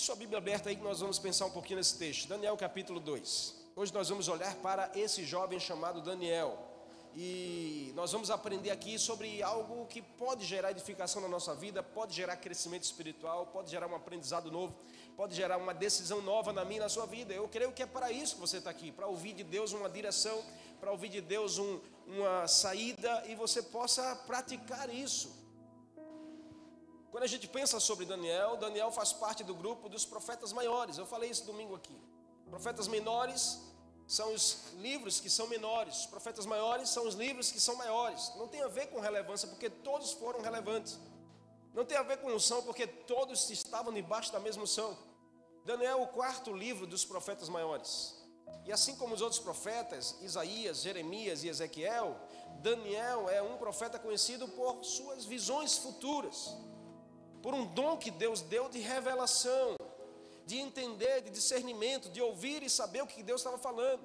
Sua Bíblia aberta aí que nós vamos pensar um pouquinho nesse texto. Daniel capítulo 2. Hoje nós vamos olhar para esse jovem chamado Daniel. E nós vamos aprender aqui sobre algo que pode gerar edificação na nossa vida, pode gerar crescimento espiritual, pode gerar um aprendizado novo, pode gerar uma decisão nova na minha e na sua vida. Eu creio que é para isso que você está aqui, para ouvir de Deus uma direção, para ouvir de Deus um, uma saída e você possa praticar isso. Quando a gente pensa sobre Daniel, Daniel faz parte do grupo dos profetas maiores. Eu falei isso domingo aqui. Profetas menores são os livros que são menores, os profetas maiores são os livros que são maiores. Não tem a ver com relevância, porque todos foram relevantes. Não tem a ver com unção, porque todos estavam debaixo da mesma unção. Daniel é o quarto livro dos profetas maiores. E assim como os outros profetas, Isaías, Jeremias e Ezequiel, Daniel é um profeta conhecido por suas visões futuras, por um dom que Deus deu de revelação, de entender, de discernimento, de ouvir e saber o que Deus estava falando.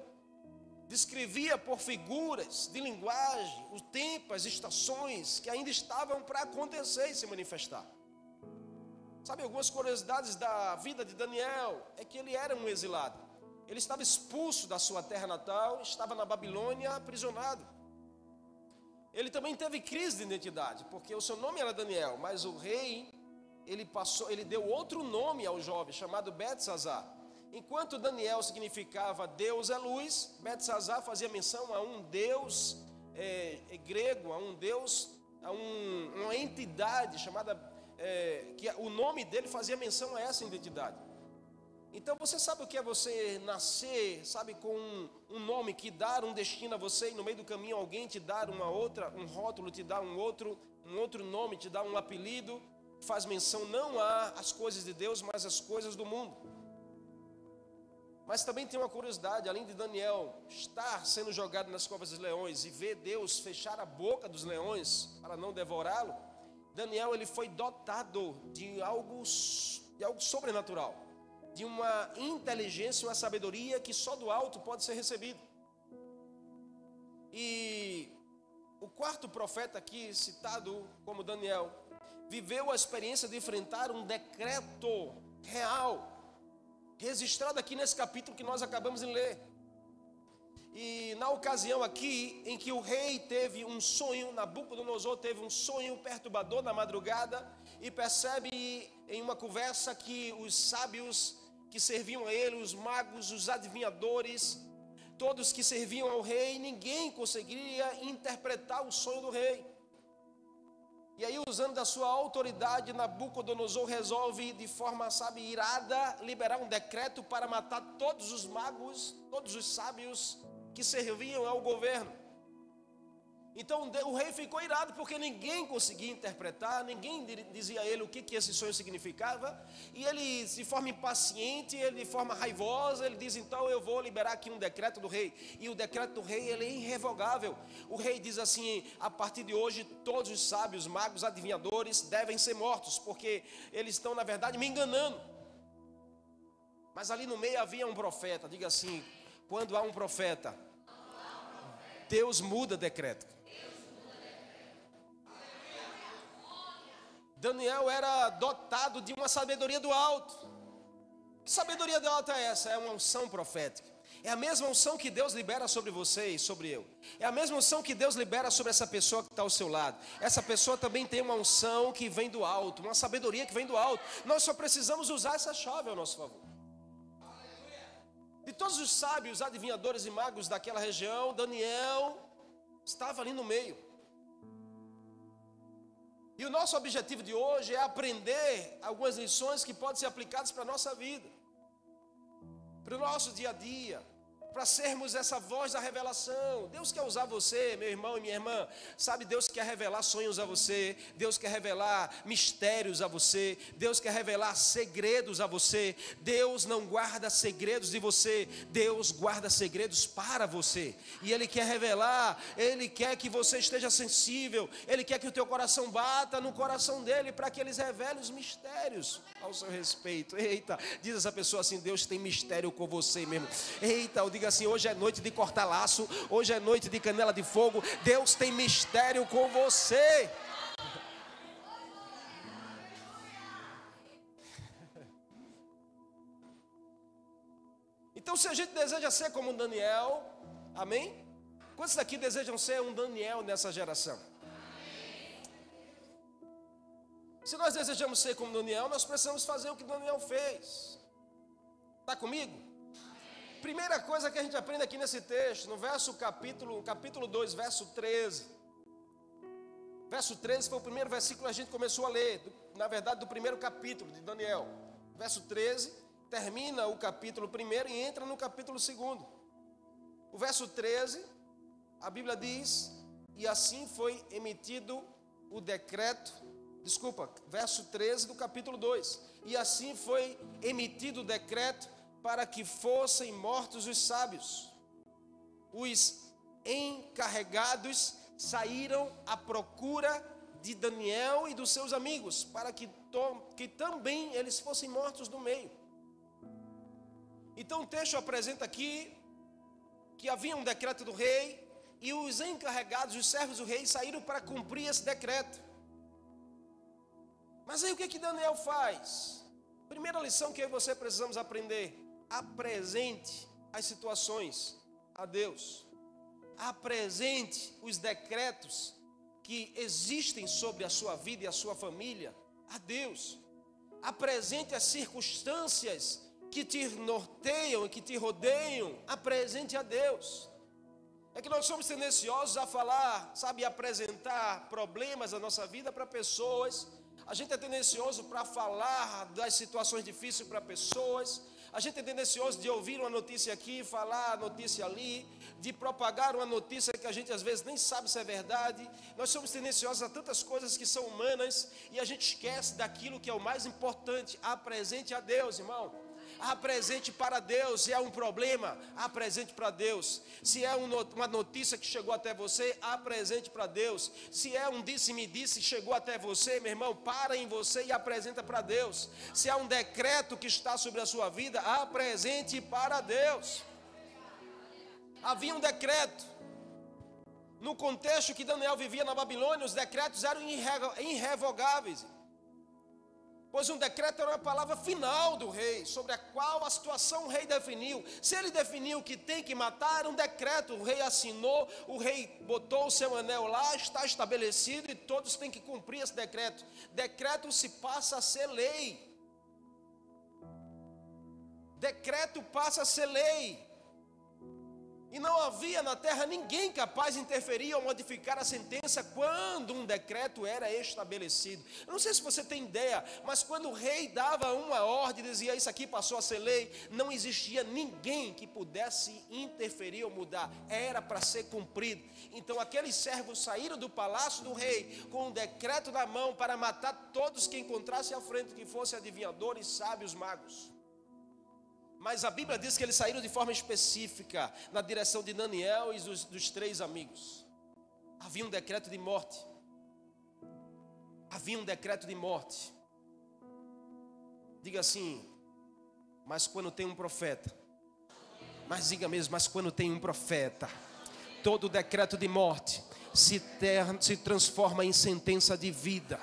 Descrevia por figuras de linguagem o tempo, as estações que ainda estavam para acontecer e se manifestar. Sabe, algumas curiosidades da vida de Daniel é que ele era um exilado. Ele estava expulso da sua terra natal, estava na Babilônia aprisionado. Ele também teve crise de identidade, porque o seu nome era Daniel, mas o rei ele passou, ele deu outro nome ao jovem chamado Betsazar. Enquanto Daniel significava Deus é luz, Betsazar fazia menção a um Deus é, grego, a um Deus, a um, uma entidade chamada é, que o nome dele fazia menção a essa identidade. Então você sabe o que é você nascer, sabe, com um, um, nome que dar um destino a você e no meio do caminho alguém te dar uma outra, um rótulo, te dá um outro, um outro nome, te dá um apelido faz menção não às coisas de Deus, mas às coisas do mundo. Mas também tem uma curiosidade, além de Daniel estar sendo jogado nas covas dos leões e ver Deus fechar a boca dos leões para não devorá-lo, Daniel ele foi dotado de algo, de algo sobrenatural, de uma inteligência, uma sabedoria que só do alto pode ser recebido. E o quarto profeta aqui citado como Daniel, viveu a experiência de enfrentar um decreto real, registrado aqui nesse capítulo que nós acabamos de ler. E na ocasião aqui em que o rei teve um sonho, Nabucodonosor teve um sonho perturbador na madrugada e percebe em uma conversa que os sábios que serviam a ele, os magos, os adivinhadores, todos que serviam ao rei, ninguém conseguiria interpretar o sonho do rei. E aí, usando da sua autoridade, Nabucodonosor resolve, de forma, sabe, irada, liberar um decreto para matar todos os magos, todos os sábios que serviam ao governo. Então o rei ficou irado porque ninguém conseguia interpretar, ninguém dizia a ele o que, que esse sonho significava, e ele, de forma impaciente, ele, de forma raivosa, ele diz: Então eu vou liberar aqui um decreto do rei, e o decreto do rei ele é irrevogável. O rei diz assim: A partir de hoje, todos os sábios, magos, adivinhadores devem ser mortos, porque eles estão, na verdade, me enganando. Mas ali no meio havia um profeta, diga assim: quando há um profeta, Deus muda decreto. Daniel era dotado de uma sabedoria do alto. Que sabedoria do alto é essa? É uma unção profética. É a mesma unção que Deus libera sobre você e sobre eu. É a mesma unção que Deus libera sobre essa pessoa que está ao seu lado. Essa pessoa também tem uma unção que vem do alto, uma sabedoria que vem do alto. Nós só precisamos usar essa chave ao nosso favor. De todos os sábios, adivinhadores e magos daquela região, Daniel estava ali no meio. E o nosso objetivo de hoje é aprender algumas lições que podem ser aplicadas para a nossa vida, para o nosso dia a dia para sermos essa voz da revelação. Deus quer usar você, meu irmão e minha irmã. Sabe, Deus quer revelar sonhos a você, Deus quer revelar mistérios a você, Deus quer revelar segredos a você. Deus não guarda segredos de você, Deus guarda segredos para você. E Ele quer revelar, Ele quer que você esteja sensível, Ele quer que o teu coração bata no coração dele para que eles revelem os mistérios ao seu respeito. Eita, diz essa pessoa assim: Deus tem mistério com você mesmo. Eita, eu digo diga assim: hoje é noite de cortar laço, hoje é noite de canela de fogo. Deus tem mistério com você. Então, se a gente deseja ser como Daniel, amém? Quantos daqui desejam ser um Daniel nessa geração? Se nós desejamos ser como Daniel, nós precisamos fazer o que Daniel fez. Está comigo? Primeira coisa que a gente aprende aqui nesse texto, no verso capítulo, capítulo 2, verso 13. Verso 13 foi o primeiro versículo que a gente começou a ler, na verdade, do primeiro capítulo de Daniel. Verso 13 termina o capítulo primeiro e entra no capítulo segundo. O verso 13, a Bíblia diz: E assim foi emitido o decreto, desculpa, verso 13 do capítulo 2. E assim foi emitido o decreto para que fossem mortos os sábios. Os encarregados saíram à procura de Daniel e dos seus amigos, para que, que também eles fossem mortos no meio. Então o texto apresenta aqui que havia um decreto do rei e os encarregados, os servos do rei, saíram para cumprir esse decreto. Mas aí o que, que Daniel faz? Primeira lição que eu e você precisamos aprender: apresente as situações a Deus apresente os decretos que existem sobre a sua vida e a sua família a Deus. Apresente as circunstâncias que te norteiam e que te rodeiam, apresente a Deus. É que nós somos tendenciosos a falar, sabe, apresentar problemas da nossa vida para pessoas. A gente é tendencioso para falar das situações difíceis para pessoas. A gente é tendencioso de ouvir uma notícia aqui, falar a notícia ali, de propagar uma notícia que a gente às vezes nem sabe se é verdade. Nós somos tendenciosos a tantas coisas que são humanas e a gente esquece daquilo que é o mais importante. Apresente a Deus, irmão apresente para Deus. Se é um problema, apresente para Deus. Se é uma notícia que chegou até você, apresente para Deus. Se é um disse-me-disse que chegou até você, meu irmão, para em você e apresenta para Deus. Se é um decreto que está sobre a sua vida, apresente para Deus. Havia um decreto. No contexto que Daniel vivia na Babilônia, os decretos eram irrevogáveis. Pois um decreto era uma palavra final do rei, sobre a qual a situação o rei definiu. Se ele definiu que tem que matar, era um decreto, o rei assinou, o rei botou o seu anel lá, está estabelecido e todos têm que cumprir esse decreto. Decreto se passa a ser lei. Decreto passa a ser lei. E não havia na terra ninguém capaz de interferir ou modificar a sentença quando um decreto era estabelecido. Eu não sei se você tem ideia, mas quando o rei dava uma ordem, dizia isso aqui passou a ser lei, não existia ninguém que pudesse interferir ou mudar, era para ser cumprido. Então aqueles servos saíram do palácio do rei com um decreto na mão para matar todos que encontrassem à frente, que fossem adivinhadores, sábios, magos. Mas a Bíblia diz que eles saíram de forma específica na direção de Daniel e dos, dos três amigos. Havia um decreto de morte. Havia um decreto de morte. Diga assim, mas quando tem um profeta, mas diga mesmo, mas quando tem um profeta, todo decreto de morte se, ter, se transforma em sentença de vida.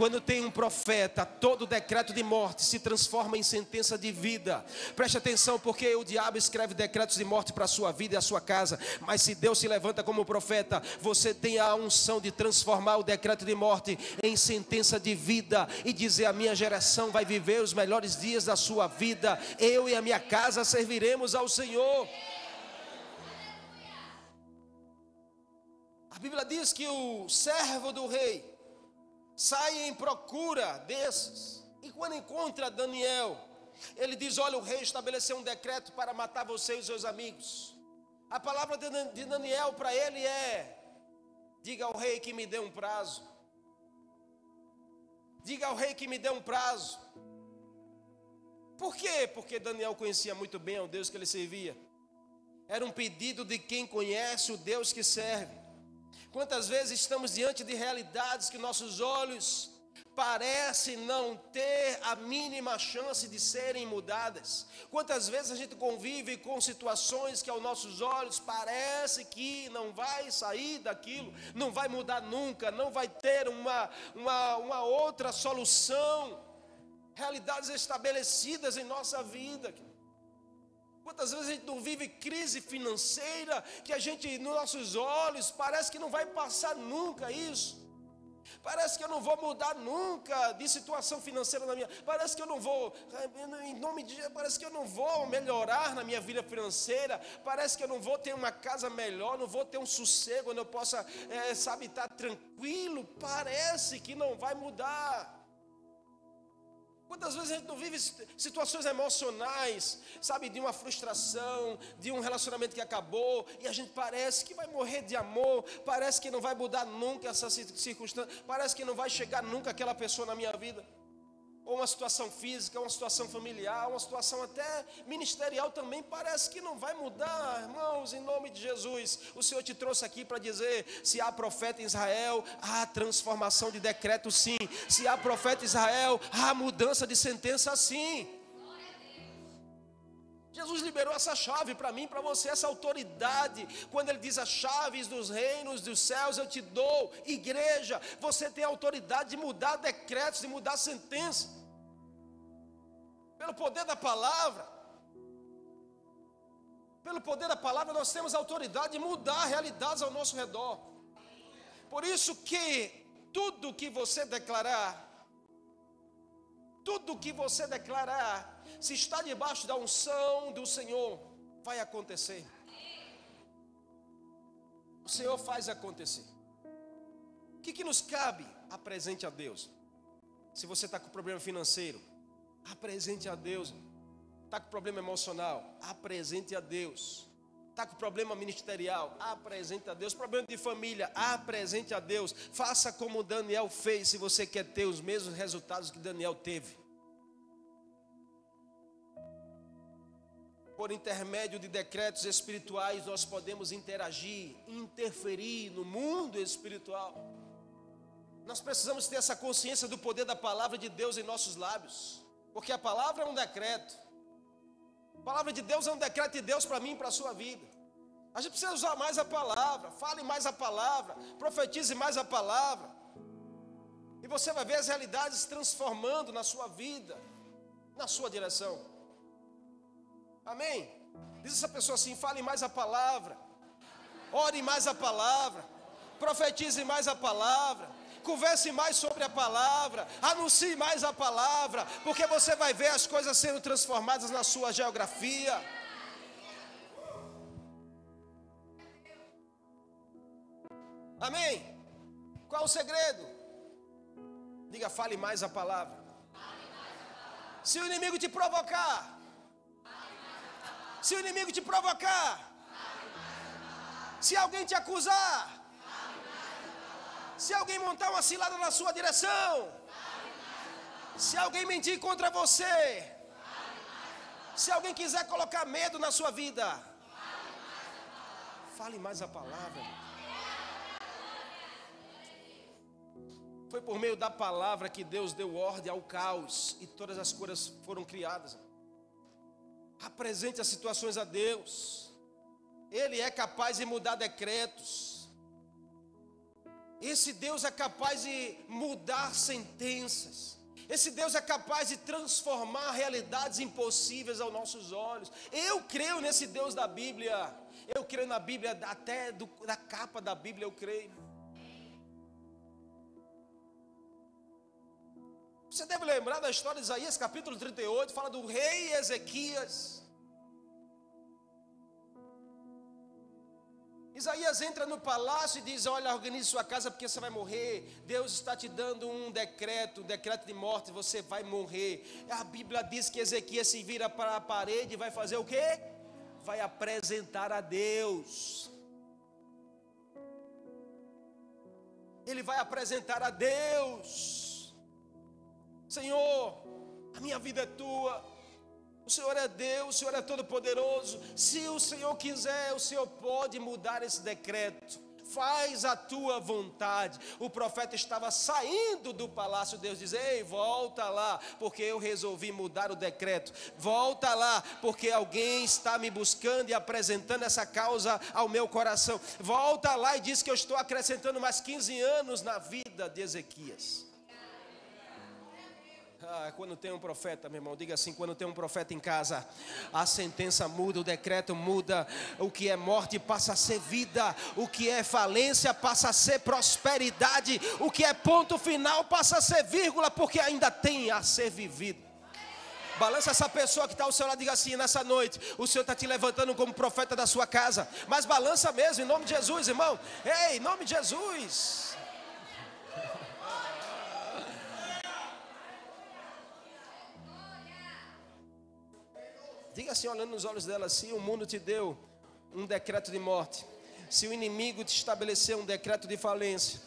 Quando tem um profeta, todo decreto de morte se transforma em sentença de vida. Preste atenção, porque o diabo escreve decretos de morte para a sua vida e a sua casa. Mas se Deus se levanta como profeta, você tem a unção de transformar o decreto de morte em sentença de vida e dizer: a minha geração vai viver os melhores dias da sua vida. Eu e a minha casa serviremos ao Senhor. A Bíblia diz que o servo do rei sai em procura desses. E quando encontra Daniel, ele diz: Olha, o rei estabeleceu um decreto para matar você e seus amigos. A palavra de Daniel para ele é: Diga ao rei que me dê um prazo. Diga ao rei que me dê um prazo. Por quê? Porque Daniel conhecia muito bem o Deus que ele servia. Era um pedido de quem conhece o Deus que serve. Quantas vezes estamos diante de realidades que nossos olhos parecem não ter a mínima chance de serem mudadas? Quantas vezes a gente convive com situações que aos nossos olhos parece que não vai sair daquilo, não vai mudar nunca, não vai ter uma, uma, uma outra solução? Realidades estabelecidas em nossa vida. Quantas vezes a gente não vive crise financeira, que a gente, nos nossos olhos, parece que não vai passar nunca isso. Parece que eu não vou mudar nunca de situação financeira na minha. Parece que eu não vou, em nome de Jesus, parece que eu não vou melhorar na minha vida financeira. Parece que eu não vou ter uma casa melhor, não vou ter um sossego onde eu possa, é, sabe, estar tranquilo. Parece que não vai mudar. Quantas vezes a gente não vive situações emocionais, sabe, de uma frustração, de um relacionamento que acabou, e a gente parece que vai morrer de amor, parece que não vai mudar nunca essa circunstância, parece que não vai chegar nunca aquela pessoa na minha vida ou uma situação física, uma situação familiar, uma situação até ministerial também, parece que não vai mudar, irmãos, em nome de Jesus. O Senhor te trouxe aqui para dizer: se há profeta em Israel, há transformação de decreto, sim. Se há profeta em Israel, há mudança de sentença, sim. Jesus liberou essa chave para mim, para você, essa autoridade. Quando ele diz as chaves dos reinos dos céus eu te dou, igreja, você tem autoridade de mudar decretos, de mudar sentenças pelo poder da palavra. Pelo poder da palavra, nós temos autoridade de mudar realidades ao nosso redor. Por isso que tudo que você declarar, tudo que você declarar, se está debaixo da unção do Senhor, vai acontecer. O Senhor faz acontecer. O que, que nos cabe? Apresente a Deus. Se você está com problema financeiro, Apresente a Deus. Está com problema emocional? Apresente a Deus. Está com problema ministerial? Apresente a Deus. Problema de família? Apresente a Deus. Faça como Daniel fez, se você quer ter os mesmos resultados que Daniel teve. Por intermédio de decretos espirituais, nós podemos interagir, interferir no mundo espiritual. Nós precisamos ter essa consciência do poder da palavra de Deus em nossos lábios. Porque a palavra é um decreto. A palavra de Deus é um decreto de Deus para mim e para a sua vida. A gente precisa usar mais a palavra, fale mais a palavra, profetize mais a palavra. E você vai ver as realidades transformando na sua vida, na sua direção. Amém? Diz essa pessoa assim: fale mais a palavra, ore mais a palavra, profetize mais a palavra converse mais sobre a palavra, anuncie mais a palavra, porque você vai ver as coisas sendo transformadas na sua geografia. Amém? Qual o segredo? Diga, fale mais a palavra. Se o inimigo te provocar, se o inimigo te provocar, se alguém te acusar, se alguém montar uma cilada na sua direção, se alguém mentir contra você, se alguém quiser colocar medo na sua vida, fale mais a palavra. Foi por meio da palavra que Deus deu ordem ao caos e todas as coisas foram criadas. Apresente as situações a Deus. Ele é capaz de mudar decretos. Esse Deus é capaz de mudar sentenças. Esse Deus é capaz de transformar realidades impossíveis aos nossos olhos. Eu creio nesse Deus da Bíblia. Eu creio na Bíblia, até do, da capa da Bíblia eu creio. Você deve lembrar da história de Isaías capítulo 38, fala do rei Ezequias. Isaías entra no palácio e diz: Olha, organize sua casa porque você vai morrer. Deus está te dando um decreto, um decreto de morte, você vai morrer. A Bíblia diz que Ezequias se vira para a parede e vai fazer o quê? Vai apresentar a Deus. Ele vai apresentar a Deus. Senhor, a minha vida é tua. O Senhor é Deus, o Senhor é todo-poderoso. Se o Senhor quiser, o Senhor pode mudar esse decreto. Faz a tua vontade. O profeta estava saindo do palácio. Deus diz: Ei, volta lá, porque eu resolvi mudar o decreto. Volta lá, porque alguém está me buscando e apresentando essa causa ao meu coração. Volta lá e diz que eu estou acrescentando mais 15 anos na vida de Ezequias. Ah, quando tem um profeta, meu irmão, diga assim: quando tem um profeta em casa, a sentença muda, o decreto muda, o que é morte passa a ser vida, o que é falência passa a ser prosperidade, o que é ponto final passa a ser vírgula, porque ainda tem a ser vivido. Balança essa pessoa que está ao seu lado e diga assim: nessa noite, o Senhor está te levantando como profeta da sua casa. Mas balança mesmo, em nome de Jesus, irmão. Ei, em nome de Jesus. Diga assim, olhando nos olhos dela assim: o mundo te deu um decreto de morte. Se o inimigo te estabeleceu um decreto de falência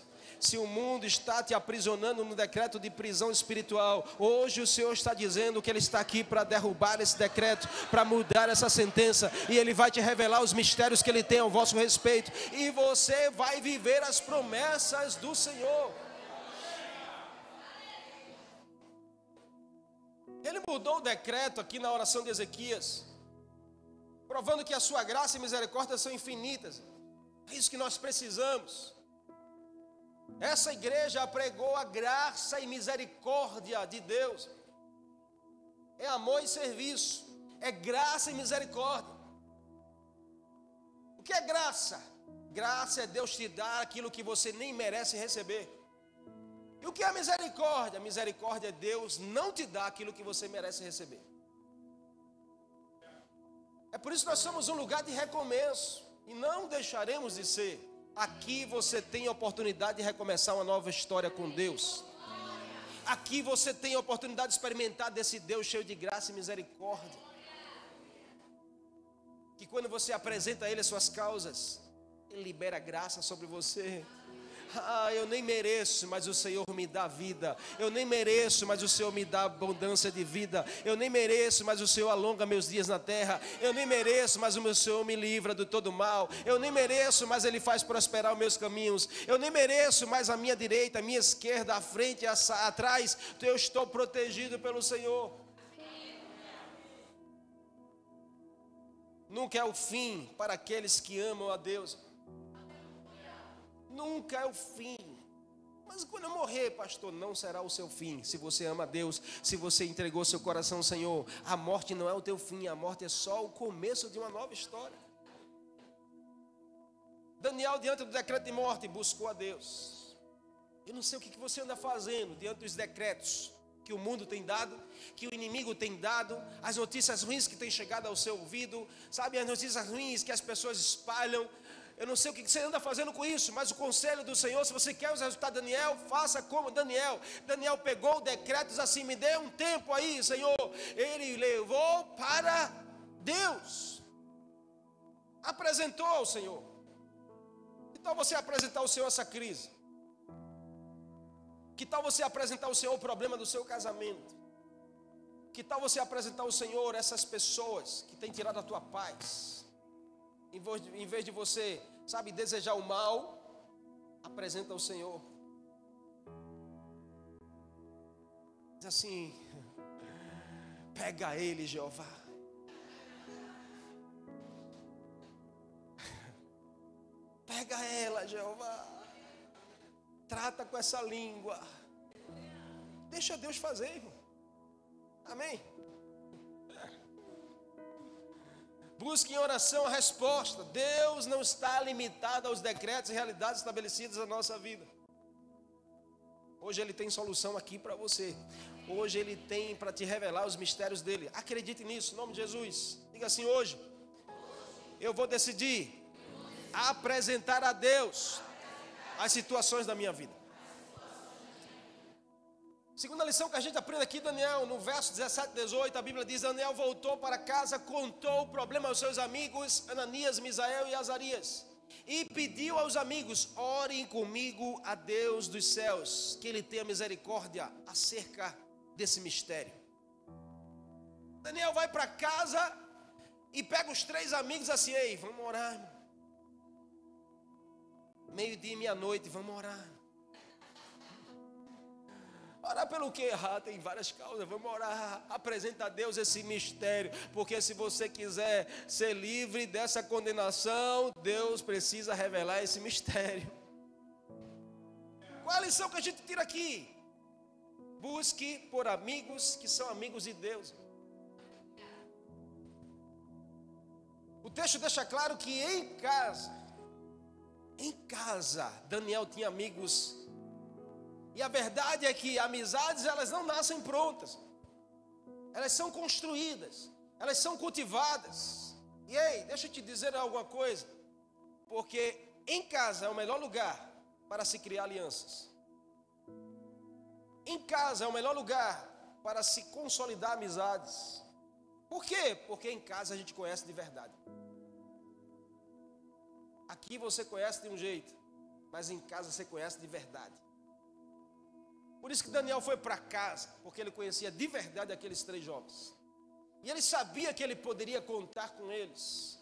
se o mundo está te aprisionando no decreto de prisão espiritual, hoje o Senhor está dizendo que Ele está aqui para derrubar esse decreto, para mudar essa sentença, e Ele vai te revelar os mistérios que Ele tem ao vosso respeito, e você vai viver as promessas do Senhor. Mudou o decreto aqui na oração de Ezequias, provando que a sua graça e misericórdia são infinitas. É isso que nós precisamos. Essa igreja pregou a graça e misericórdia de Deus. É amor e serviço. É graça e misericórdia. O que é graça? Graça é Deus te dar aquilo que você nem merece receber. E o que é misericórdia? Misericórdia é Deus não te dar aquilo que você merece receber. É por isso que nós somos um lugar de recomeço. E não deixaremos de ser. Aqui você tem a oportunidade de recomeçar uma nova história com Deus. Aqui você tem a oportunidade de experimentar desse Deus cheio de graça e misericórdia. Que quando você apresenta a Ele as suas causas, Ele libera graça sobre você. Ah, eu nem mereço, mas o Senhor me dá vida. Eu nem mereço, mas o Senhor me dá abundância de vida. Eu nem mereço, mas o Senhor alonga meus dias na terra. Eu nem mereço, mas o meu Senhor me livra do todo mal. Eu nem mereço, mas Ele faz prosperar os meus caminhos. Eu nem mereço, mas a minha direita, a minha esquerda, a frente, a, atrás, eu estou protegido pelo Senhor. Nunca é o fim para aqueles que amam a Deus nunca é o fim. Mas quando eu morrer, pastor, não será o seu fim. Se você ama Deus, se você entregou seu coração ao Senhor, a morte não é o teu fim, a morte é só o começo de uma nova história. Daniel, diante do decreto de morte, buscou a Deus. Eu não sei o que você anda fazendo diante dos decretos que o mundo tem dado, que o inimigo tem dado, as notícias ruins que têm chegado ao seu ouvido, sabe, as notícias ruins que as pessoas espalham, eu não sei o que você anda fazendo com isso, mas o conselho do Senhor, se você quer os resultados de Daniel, faça como Daniel. Daniel pegou decretos assim, me dê um tempo aí, Senhor. Ele levou para Deus. Apresentou ao Senhor. Então você apresentar ao Senhor essa crise? Que tal você apresentar ao Senhor o problema do seu casamento? Que tal você apresentar ao Senhor essas pessoas que têm tirado a tua paz? Em vez de você, sabe, desejar o mal, apresenta ao Senhor. Diz assim: pega ele, Jeová. Pega ela, Jeová. Trata com essa língua. Deixa Deus fazer, irmão. Amém? Busque em oração a resposta. Deus não está limitado aos decretos e realidades estabelecidas na nossa vida. Hoje Ele tem solução aqui para você. Hoje Ele tem para te revelar os mistérios dele. Acredite nisso, em nome de Jesus. Diga assim: hoje eu vou decidir apresentar a Deus as situações da minha vida. Segunda lição que a gente aprende aqui, Daniel, no verso 17 e 18, a Bíblia diz: Daniel voltou para casa, contou o problema aos seus amigos, Ananias, Misael e Azarias, e pediu aos amigos: orem comigo a Deus dos céus, que Ele tenha misericórdia acerca desse mistério. Daniel vai para casa e pega os três amigos assim: ei, vamos orar. Meio-dia e meia-noite, vamos orar. Orar pelo que errar, tem várias causas. Vamos orar, apresenta a Deus esse mistério, porque se você quiser ser livre dessa condenação, Deus precisa revelar esse mistério. Qual a lição que a gente tira aqui? Busque por amigos que são amigos de Deus. O texto deixa claro que em casa, em casa, Daniel tinha amigos. E a verdade é que amizades elas não nascem prontas. Elas são construídas, elas são cultivadas. E ei, deixa eu te dizer alguma coisa. Porque em casa é o melhor lugar para se criar alianças. Em casa é o melhor lugar para se consolidar amizades. Por quê? Porque em casa a gente conhece de verdade. Aqui você conhece de um jeito, mas em casa você conhece de verdade. Por isso que Daniel foi para casa, porque ele conhecia de verdade aqueles três jovens. E ele sabia que ele poderia contar com eles.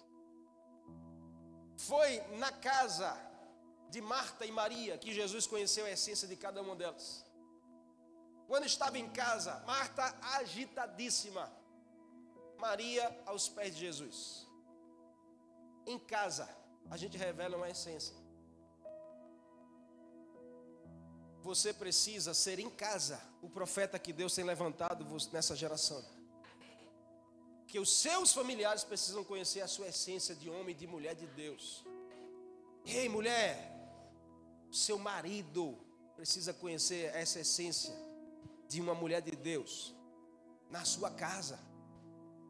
Foi na casa de Marta e Maria que Jesus conheceu a essência de cada uma delas. Quando estava em casa, Marta agitadíssima, Maria aos pés de Jesus. Em casa, a gente revela uma essência. Você precisa ser em casa o profeta que Deus tem levantado nessa geração. Que os seus familiares precisam conhecer a sua essência de homem e de mulher de Deus. Ei, mulher, seu marido precisa conhecer essa essência de uma mulher de Deus na sua casa.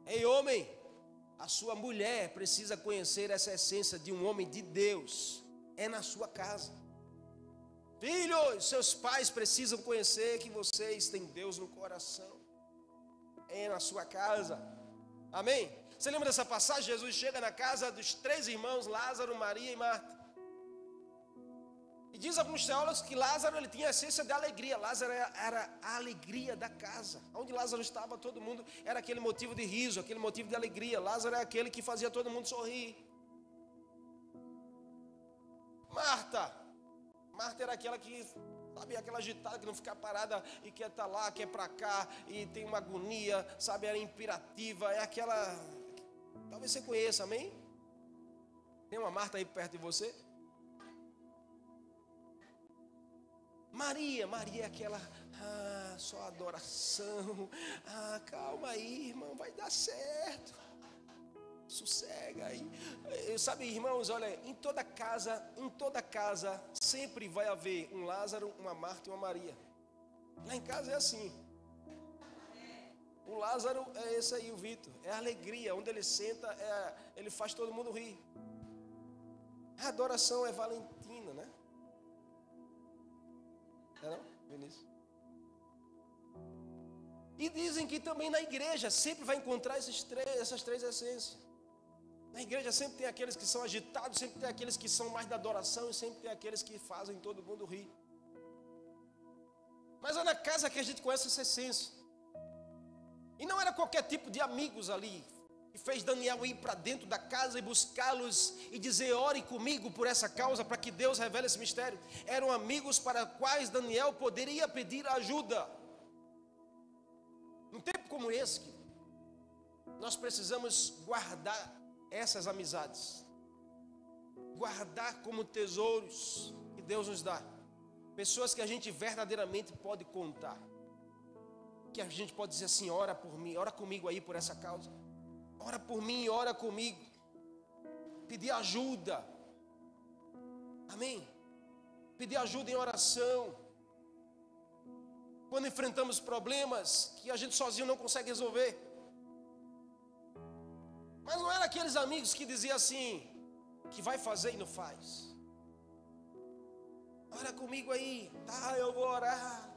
Ei, homem, a sua mulher precisa conhecer essa essência de um homem de Deus, é na sua casa. Filhos, seus pais precisam conhecer que vocês têm Deus no coração, é na sua casa. Amém? Você lembra dessa passagem? Jesus chega na casa dos três irmãos, Lázaro, Maria e Marta. E diz alguns teólogos que Lázaro ele tinha a essência de alegria. Lázaro era, a alegria da casa. Onde Lázaro estava, todo mundo era aquele motivo de riso, aquele motivo de alegria. Lázaro é aquele que fazia todo mundo sorrir. Marta, Marta era aquela que, sabe, aquela agitada que não fica parada e quer estar tá lá, quer para cá e tem uma agonia, sabe, era imperativa. É aquela, talvez você conheça, amém? Tem uma Marta aí perto de você? Maria, Maria é aquela, ah, só adoração. Ah, calma aí, irmão, vai dar certo. Sossega aí. Eh, sabe, irmãos, olha, em toda casa, em toda casa, sempre vai haver um Lázaro, uma Marta e uma Maria. Lá em casa é assim. O Lázaro é esse aí, o Vitor. É a alegria. Onde ele senta, é, ele faz todo mundo rir. A adoração é Valentina, né? É não, Vinícius? E dizem que também na igreja sempre vai encontrar esses três, essas três essências. Na igreja sempre tem aqueles que são agitados, sempre tem aqueles que são mais da adoração e sempre tem aqueles que fazem todo mundo rir. Mas é na casa que a gente conhece essa essência. E não era qualquer tipo de amigos ali e fez Daniel ir para dentro da casa e buscá-los e dizer: ore comigo por essa causa, para que Deus revele esse mistério. Eram amigos para quais Daniel poderia pedir ajuda. Num tempo como esse, nós precisamos guardar essas amizades, guardar como tesouros que Deus nos dá, pessoas que a gente verdadeiramente pode contar, que a gente pode dizer assim: ora por mim, ora comigo aí por essa causa. Ora por mim, ora comigo. Pedir ajuda. Amém? Pedir ajuda em oração. Quando enfrentamos problemas que a gente sozinho não consegue resolver. Mas não era aqueles amigos que diziam assim, que vai fazer e não faz. Ora comigo aí, tá, eu vou orar.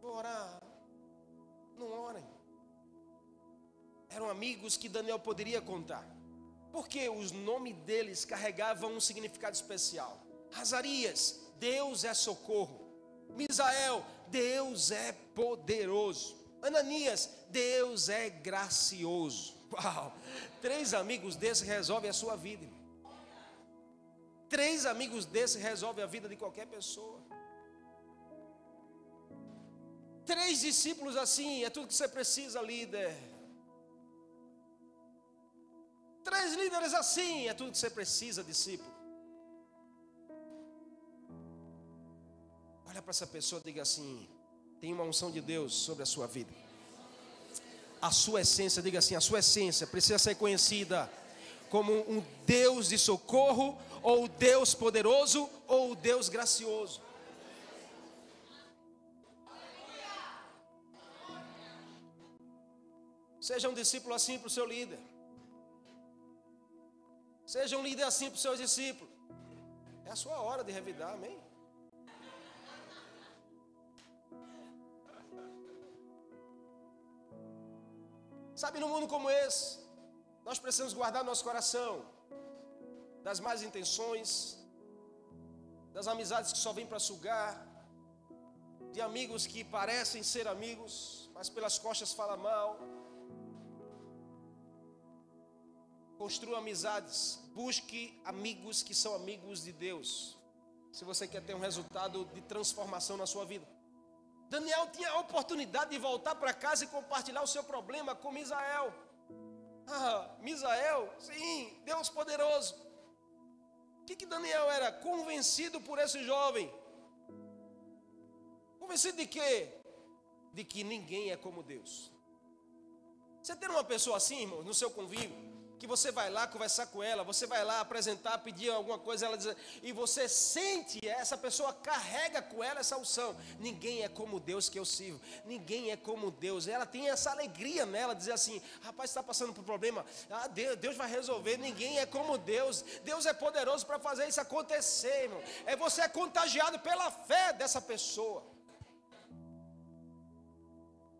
Vou orar. Não orem eram amigos que Daniel poderia contar. Porque os nomes deles carregavam um significado especial. Azarias, Deus é socorro. Misael, Deus é poderoso. Ananias, Deus é gracioso. Uau! Três amigos desses resolvem a sua vida. Três amigos desses resolvem a vida de qualquer pessoa. Três discípulos assim, é tudo que você precisa, líder. Três líderes assim é tudo que você precisa, discípulo. Olha para essa pessoa e diga assim: tem uma unção de Deus sobre a sua vida. A sua essência, diga assim, a sua essência precisa ser conhecida como um Deus de socorro, ou Deus poderoso, ou Deus gracioso. Seja um discípulo assim para o seu líder. Seja um líder assim para os seus discípulos. É a sua hora de revidar, amém? Sabe, num mundo como esse, nós precisamos guardar nosso coração das más intenções, das amizades que só vêm para sugar, de amigos que parecem ser amigos, mas pelas costas falam mal. Construa amizades, busque amigos que são amigos de Deus. Se você quer ter um resultado de transformação na sua vida. Daniel tinha a oportunidade de voltar para casa e compartilhar o seu problema com Misael. Ah, Misael, sim, Deus poderoso. O que, que Daniel era? Convencido por esse jovem. Convencido de quê? De que ninguém é como Deus. Você tem uma pessoa assim, irmão, no seu convívio, que você vai lá conversar com ela, você vai lá apresentar, pedir alguma coisa, ela diz, e você sente, essa pessoa carrega com ela essa unção. Ninguém é como Deus que eu sirvo, ninguém é como Deus. Ela tem essa alegria nela, dizer assim: rapaz, está passando por problema, ah, Deus, Deus vai resolver. Ninguém é como Deus, Deus é poderoso para fazer isso acontecer, irmão. É você é contagiado pela fé dessa pessoa.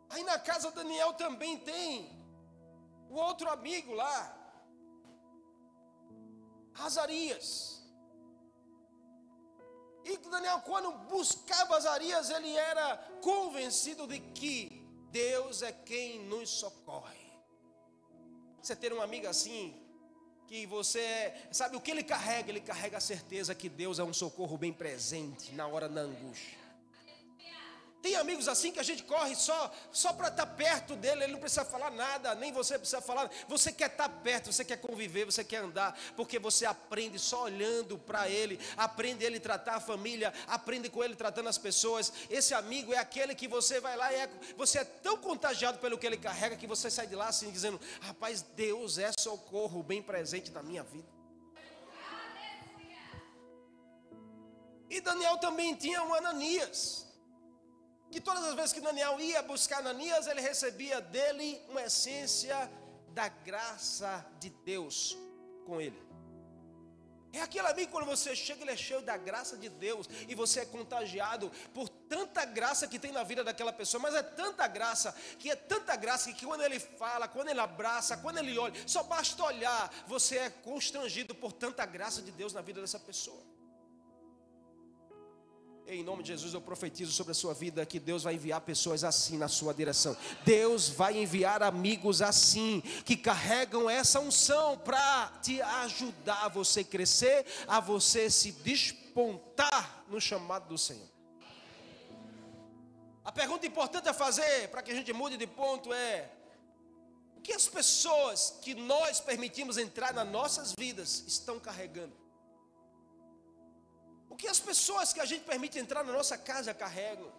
Aí na casa Daniel também tem o outro amigo lá, Azarias. E Daniel, quando buscava Azarias, ele era convencido de que Deus é quem nos socorre. Você ter um amigo assim, que você sabe o que ele carrega, ele carrega a certeza que Deus é um socorro bem presente na hora da angústia. Tem amigos assim que a gente corre só só para estar tá perto dele, ele não precisa falar nada, nem você precisa falar. Você quer estar tá perto, você quer conviver, você quer andar, porque você aprende só olhando para ele, aprende ele tratar a família, aprende com ele tratando as pessoas. Esse amigo é aquele que você vai lá e é, você é tão contagiado pelo que ele carrega que você sai de lá assim dizendo: "Rapaz, Deus é socorro bem presente na minha vida". E Daniel também tinha um Ananias que todas as vezes que Daniel ia buscar Ananias, ele recebia dele uma essência da graça de Deus com ele. É aquele amigo quando você chega, ele é cheio da graça de Deus e você é contagiado por tanta graça que tem na vida daquela pessoa, mas é tanta graça, que é tanta graça que quando ele fala, quando ele abraça, quando ele olha, só basta olhar, você é constrangido por tanta graça de Deus na vida dessa pessoa. Em nome de Jesus, eu profetizo sobre a sua vida que Deus vai enviar pessoas assim na sua direção. Deus vai enviar amigos assim, que carregam essa unção para te ajudar a você crescer, a você se despontar no chamado do Senhor. A pergunta importante a fazer para que a gente mude de ponto é: o que as pessoas que nós permitimos entrar nas nossas vidas estão carregando? O que as pessoas que a gente permite entrar na nossa casa carregam?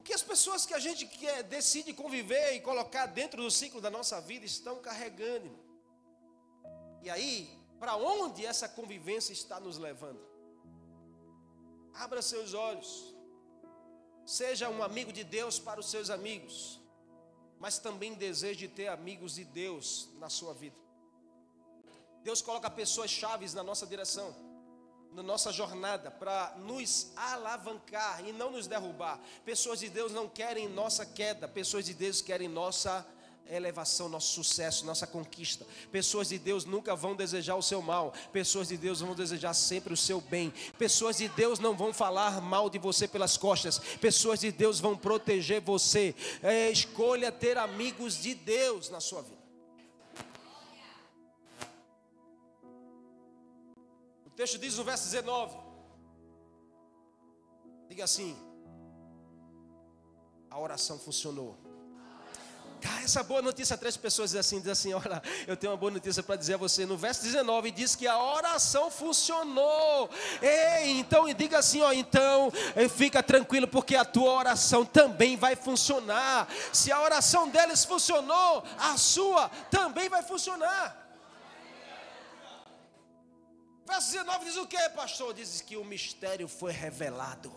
O que as pessoas que a gente quer, decide conviver e colocar dentro do ciclo da nossa vida estão carregando? E aí, para onde essa convivência está nos levando? Abra seus olhos. Seja um amigo de Deus para os seus amigos, mas também deseje ter amigos de Deus na sua vida. Deus coloca pessoas chaves na nossa direção na nossa jornada para nos alavancar e não nos derrubar. Pessoas de Deus não querem nossa queda, pessoas de Deus querem nossa elevação, nosso sucesso, nossa conquista. Pessoas de Deus nunca vão desejar o seu mal, pessoas de Deus vão desejar sempre o seu bem. Pessoas de Deus não vão falar mal de você pelas costas, pessoas de Deus vão proteger você. É, escolha ter amigos de Deus na sua vida. Texto diz no verso 19: Diga assim: a oração funcionou. Cara, essa boa notícia a três pessoas diz assim, diz assim, olha, eu tenho uma boa notícia para dizer a você. No verso 19 diz que a oração funcionou. Ei, então diga assim, ó, então eh, fica tranquilo porque a tua oração também vai funcionar. Se a oração deles funcionou, a sua também vai funcionar. Verso 19 diz o que, pastor? Diz que o mistério foi revelado.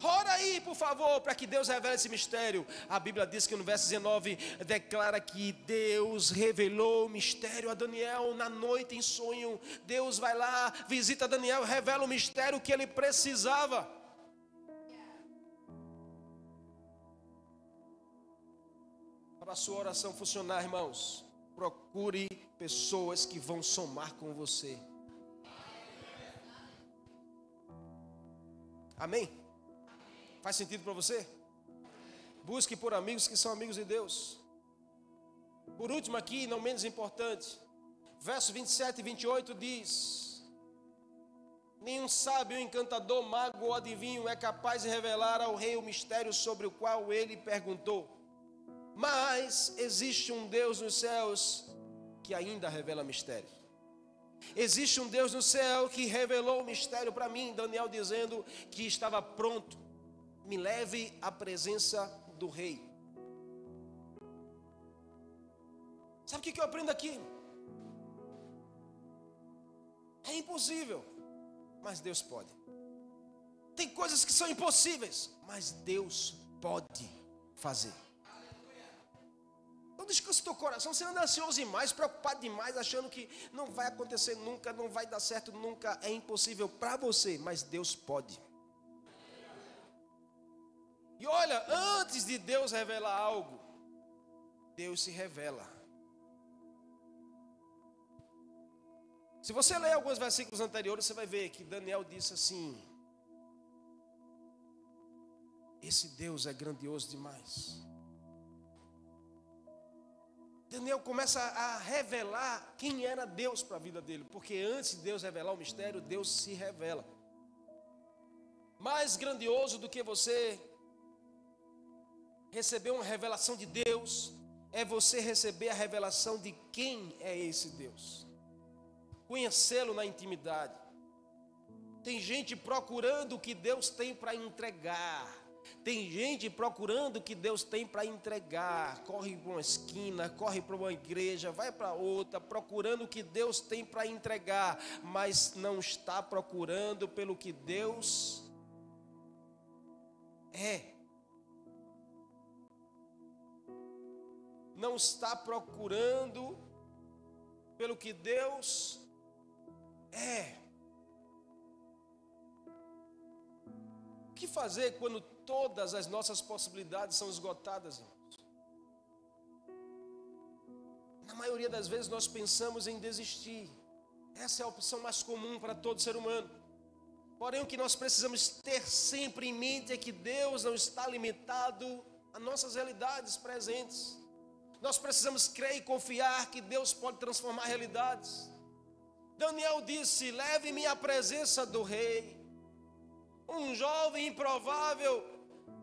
Ora aí, por favor, para que Deus revele esse mistério. A Bíblia diz que no verso 19 declara que Deus revelou o mistério a Daniel na noite em sonho. Deus vai lá, visita Daniel, revela o mistério que ele precisava. Para a sua oração funcionar, irmãos, procure pessoas que vão somar com você. Amém? Faz sentido para você? Busque por amigos que são amigos de Deus. Por último, aqui, não menos importante, verso 27 e 28 diz: Nenhum sábio, encantador, mago ou adivinho é capaz de revelar ao rei o mistério sobre o qual ele perguntou. Mas existe um Deus nos céus que ainda revela mistério. Existe um Deus no céu que revelou o mistério para mim, Daniel dizendo que estava pronto me leve à presença do rei. Sabe o que eu aprendo aqui? É impossível, mas Deus pode. Tem coisas que são impossíveis, mas Deus pode fazer. Então descanse teu coração, você anda ansioso demais, preocupado demais, achando que não vai acontecer nunca, não vai dar certo nunca, é impossível para você, mas Deus pode. E olha, antes de Deus revelar algo, Deus se revela. Se você ler alguns versículos anteriores, você vai ver que Daniel disse assim: Esse Deus é grandioso demais. Daniel começa a revelar quem era Deus para a vida dele, porque antes de Deus revelar o mistério, Deus se revela. Mais grandioso do que você receber uma revelação de Deus é você receber a revelação de quem é esse Deus, conhecê-lo na intimidade. Tem gente procurando o que Deus tem para entregar. Tem gente procurando o que Deus tem para entregar. Corre para uma esquina, corre para uma igreja, vai para outra, procurando o que Deus tem para entregar, mas não está procurando pelo que Deus é. não está procurando pelo que Deus é. O que fazer quando todas as nossas possibilidades são esgotadas, irmãos? Na maioria das vezes nós pensamos em desistir. Essa é a opção mais comum para todo ser humano. Porém, o que nós precisamos ter sempre em mente é que Deus não está limitado a nossas realidades presentes. Nós precisamos crer e confiar que Deus pode transformar realidades. Daniel disse: Leve-me à presença do rei. Um jovem improvável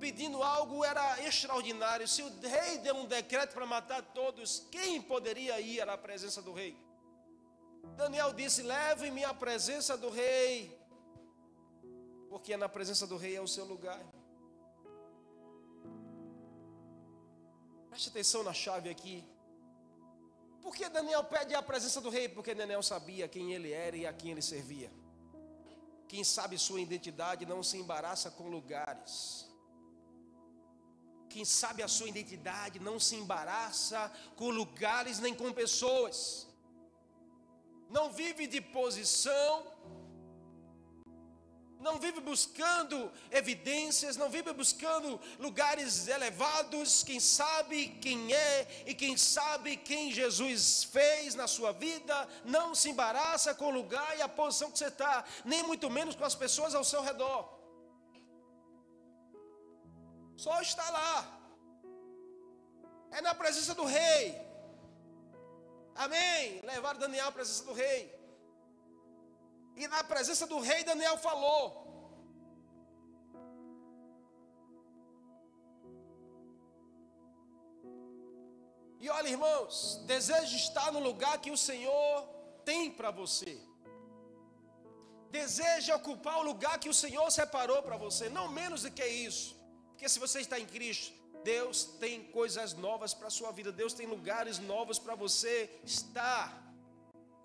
pedindo algo era extraordinário. Se o rei deu um decreto para matar todos, quem poderia ir à presença do rei? Daniel disse: Leve-me à presença do rei, porque na presença do rei é o seu lugar. Preste atenção na chave aqui. Por que Daniel pede a presença do rei? Porque Daniel sabia quem ele era e a quem ele servia. Quem sabe sua identidade não se embaraça com lugares. Quem sabe a sua identidade não se embaraça com lugares nem com pessoas. Não vive de posição, não vive buscando evidências, não vive buscando lugares elevados. Quem sabe quem é e quem sabe quem Jesus fez na sua vida, não se embaraça com o lugar e a posição que você está, nem muito menos com as pessoas ao seu redor. Só está lá, é na presença do Rei. Amém. Levar Daniel à presença do Rei. E na presença do rei, Daniel falou. E olha, irmãos, deseja estar no lugar que o Senhor tem para você. Deseja ocupar o lugar que o Senhor separou para você, não menos do que isso. Porque se você está em Cristo, Deus tem coisas novas para a sua vida, Deus tem lugares novos para você estar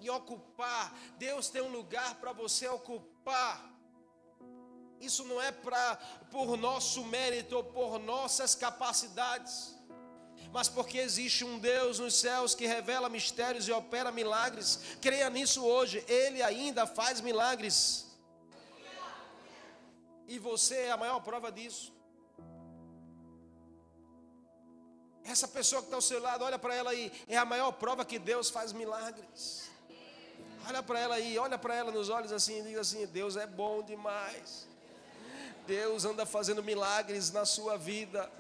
e ocupar. Deus tem um lugar para você ocupar. Isso não é para por nosso mérito ou por nossas capacidades, mas porque existe um Deus nos céus que revela mistérios e opera milagres. Creia nisso hoje, ele ainda faz milagres. E você é a maior prova disso. Essa pessoa que está ao seu lado, olha para ela aí, é a maior prova que Deus faz milagres. Olha para ela aí, olha para ela nos olhos assim e diga assim: Deus é bom demais. Deus anda fazendo milagres na sua vida.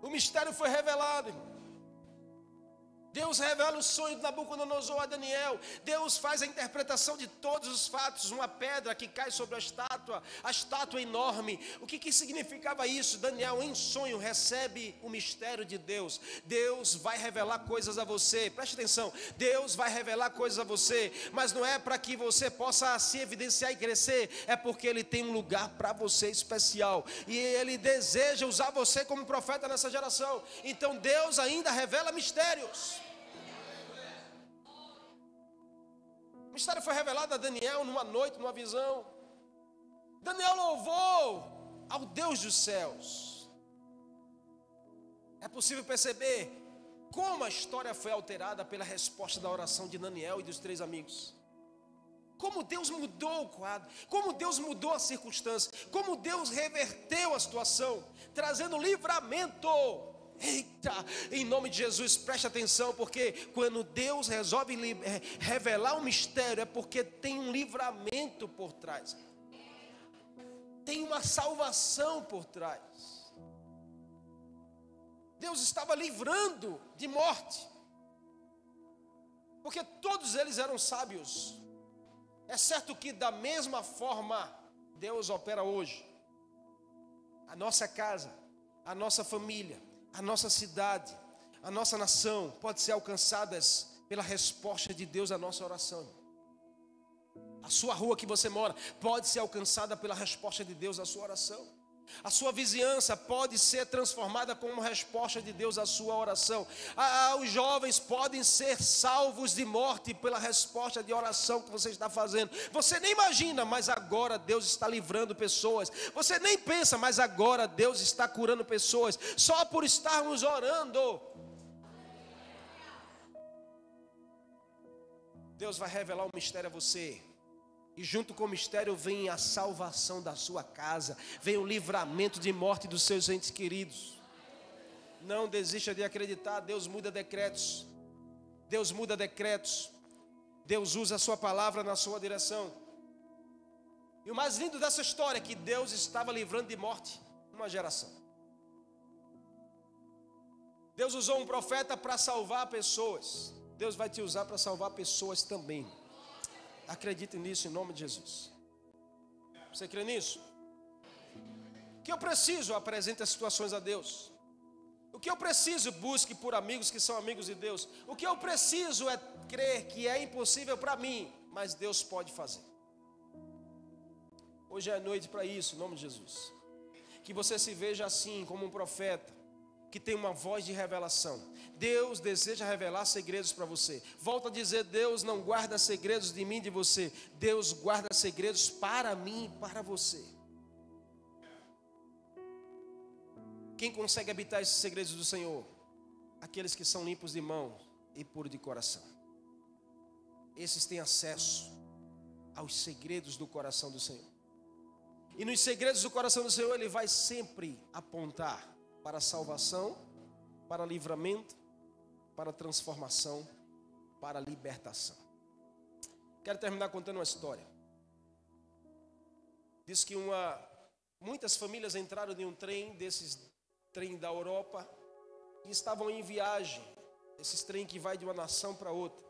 O mistério foi revelado. Irmão. Deus revela o sonho de Nabucodonosor a Daniel. Deus faz a interpretação de todos os fatos. Uma pedra que cai sobre a estátua, a estátua enorme. O que, que significava isso? Daniel, em sonho, recebe o mistério de Deus. Deus vai revelar coisas a você. Preste atenção. Deus vai revelar coisas a você. Mas não é para que você possa se evidenciar e crescer. É porque Ele tem um lugar para você especial. E Ele deseja usar você como profeta nessa geração. Então Deus ainda revela mistérios. O mistério foi revelado a Daniel numa noite, numa visão. Daniel louvou ao Deus dos céus. É possível perceber como a história foi alterada pela resposta da oração de Daniel e dos três amigos. Como Deus mudou o quadro, como Deus mudou a circunstância, como Deus reverteu a situação, trazendo livramento Eita, em nome de Jesus, preste atenção, porque quando Deus resolve eh, revelar um mistério, é porque tem um livramento por trás, tem uma salvação por trás. Deus estava livrando de morte, porque todos eles eram sábios. É certo que, da mesma forma, Deus opera hoje. A nossa casa, a nossa família, a nossa cidade, a nossa nação pode ser alcançadas pela resposta de Deus à nossa oração. A sua rua que você mora pode ser alcançada pela resposta de Deus à sua oração. A sua vizinhança pode ser transformada como resposta de Deus à sua oração. Ah, os jovens podem ser salvos de morte pela resposta de oração que você está fazendo. Você nem imagina, mas agora Deus está livrando pessoas. Você nem pensa, mas agora Deus está curando pessoas. Só por estarmos orando. Deus vai revelar o um mistério a você. E junto com o mistério vem a salvação da sua casa, vem o livramento de morte dos seus entes queridos. Não desista de acreditar, Deus muda decretos. Deus muda decretos. Deus usa a sua palavra na sua direção. E o mais lindo dessa história é que Deus estava livrando de morte uma geração. Deus usou um profeta para salvar pessoas. Deus vai te usar para salvar pessoas também. Acredite nisso em nome de Jesus. Você crê nisso? O que eu preciso? Apresente as situações a Deus. O que eu preciso? Busque por amigos que são amigos de Deus. O que eu preciso é crer que é impossível para mim, mas Deus pode fazer. Hoje é noite para isso, em nome de Jesus. Que você se veja assim, como um profeta, que tem uma voz de revelação. Deus deseja revelar segredos para você. Volto a dizer: Deus não guarda segredos de mim e de você. Deus guarda segredos para mim e para você. Quem consegue habitar esses segredos do Senhor? Aqueles que são limpos de mão e puros de coração. Esses têm acesso aos segredos do coração do Senhor. E nos segredos do coração do Senhor, Ele vai sempre apontar para salvação, para livramento, para transformação, para libertação. Quero terminar contando uma história. Diz que uma, muitas famílias entraram em um trem desses trem da Europa e estavam em viagem. Esses trem que vai de uma nação para outra.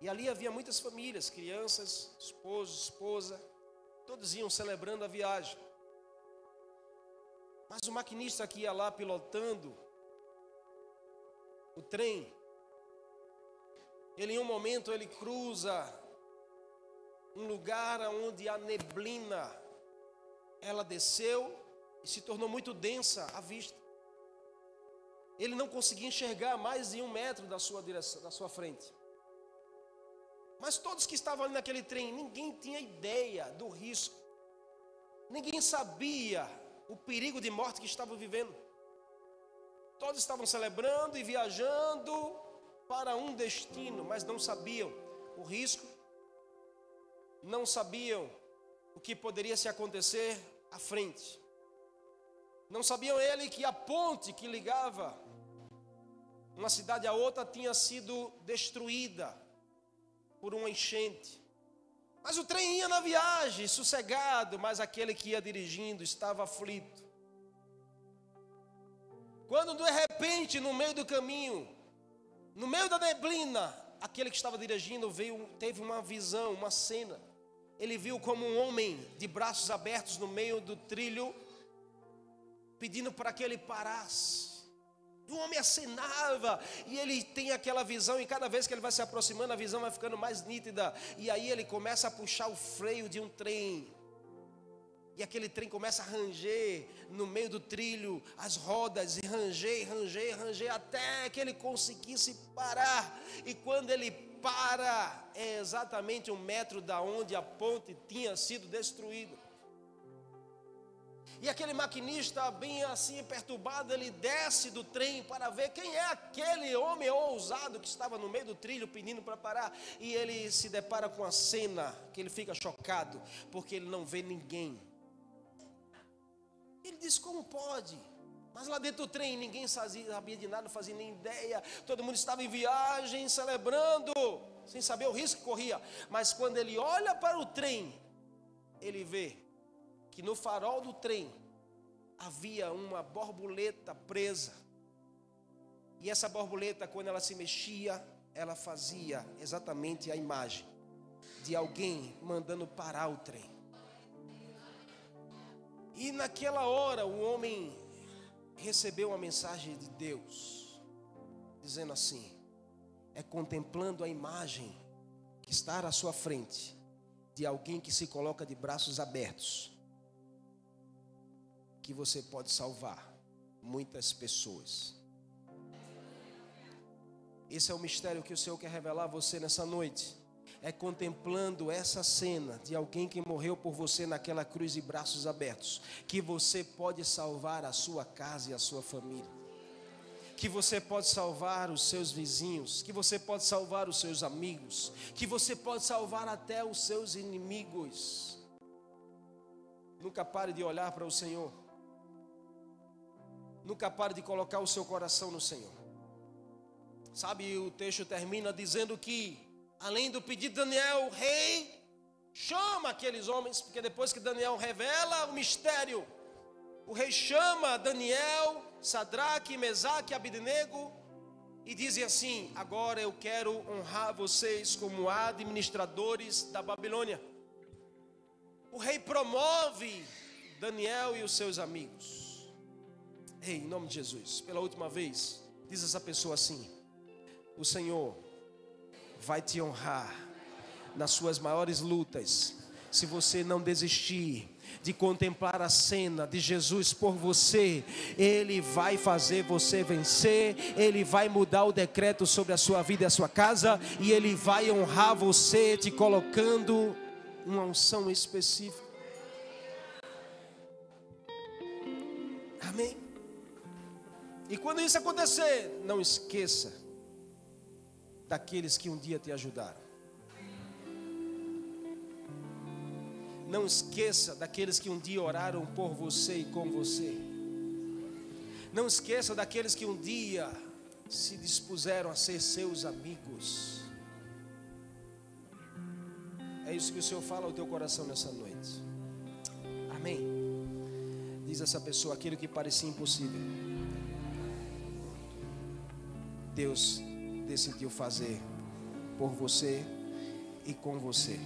E ali havia muitas famílias, crianças, esposo, esposa, todos iam celebrando a viagem. Mas o maquinista que ia lá pilotando o trem, ele em um momento ele cruza um lugar onde a neblina ela desceu e se tornou muito densa à vista. Ele não conseguia enxergar mais de um metro da sua direção, da sua frente. Mas todos que estavam ali naquele trem, ninguém tinha ideia do risco. Ninguém sabia o perigo de morte que estavam vivendo. Todos estavam celebrando e viajando para um destino, mas não sabiam o risco, não sabiam o que poderia se acontecer à frente. Não sabiam ele que a ponte que ligava uma cidade a outra tinha sido destruída por uma enchente. Mas o trem ia na viagem, sossegado, mas aquele que ia dirigindo estava aflito. Quando de repente, no meio do caminho, no meio da neblina, aquele que estava dirigindo veio, teve uma visão, uma cena. Ele viu como um homem de braços abertos no meio do trilho, pedindo para que ele parasse. O homem acenava e ele tem aquela visão, e cada vez que ele vai se aproximando, a visão vai ficando mais nítida. E aí ele começa a puxar o freio de um trem. E aquele trem começa a ranger no meio do trilho, as rodas, e ranger, ranger, ranger, até que ele conseguisse parar. E quando ele para, é exatamente um metro da onde a ponte tinha sido destruída. E aquele maquinista, bem assim perturbado, ele desce do trem para ver quem é aquele homem ousado que estava no meio do trilho pedindo para parar. E ele se depara com a cena que ele fica chocado, porque ele não vê ninguém. Ele diz: Como pode? Mas lá dentro do trem ninguém sabia de nada, não fazia nem ideia. Todo mundo estava em viagem, celebrando, sem saber o risco que corria. Mas quando ele olha para o trem, ele vê que no farol do trem havia uma borboleta presa. E essa borboleta, quando ela se mexia, ela fazia exatamente a imagem de alguém mandando parar o trem. E naquela hora o homem recebeu uma mensagem de Deus, dizendo assim: é contemplando a imagem que está à sua frente, de alguém que se coloca de braços abertos, que você pode salvar muitas pessoas. Esse é o mistério que o Senhor quer revelar a você nessa noite. É contemplando essa cena de alguém que morreu por você naquela cruz e braços abertos, que você pode salvar a sua casa e a sua família. Que você pode salvar os seus vizinhos, que você pode salvar os seus amigos, que você pode salvar até os seus inimigos. Nunca pare de olhar para o Senhor. Nunca pare de colocar o seu coração no Senhor. Sabe, o texto termina dizendo que, além do pedido de Daniel, o rei chama aqueles homens, porque depois que Daniel revela o mistério, o rei chama Daniel, Sadraque, Mesaque e Abidnego e dizem assim: Agora eu quero honrar vocês como administradores da Babilônia. O rei promove Daniel e os seus amigos. Ei, em nome de Jesus, pela última vez, diz essa pessoa assim: O Senhor vai te honrar nas suas maiores lutas, se você não desistir de contemplar a cena de Jesus por você, Ele vai fazer você vencer, Ele vai mudar o decreto sobre a sua vida e a sua casa, e Ele vai honrar você, te colocando uma unção específica. Amém. E quando isso acontecer, não esqueça daqueles que um dia te ajudaram. Não esqueça daqueles que um dia oraram por você e com você. Não esqueça daqueles que um dia se dispuseram a ser seus amigos. É isso que o Senhor fala ao teu coração nessa noite. Amém. Diz essa pessoa aquilo que parecia impossível. Deus decidiu fazer por você e com você.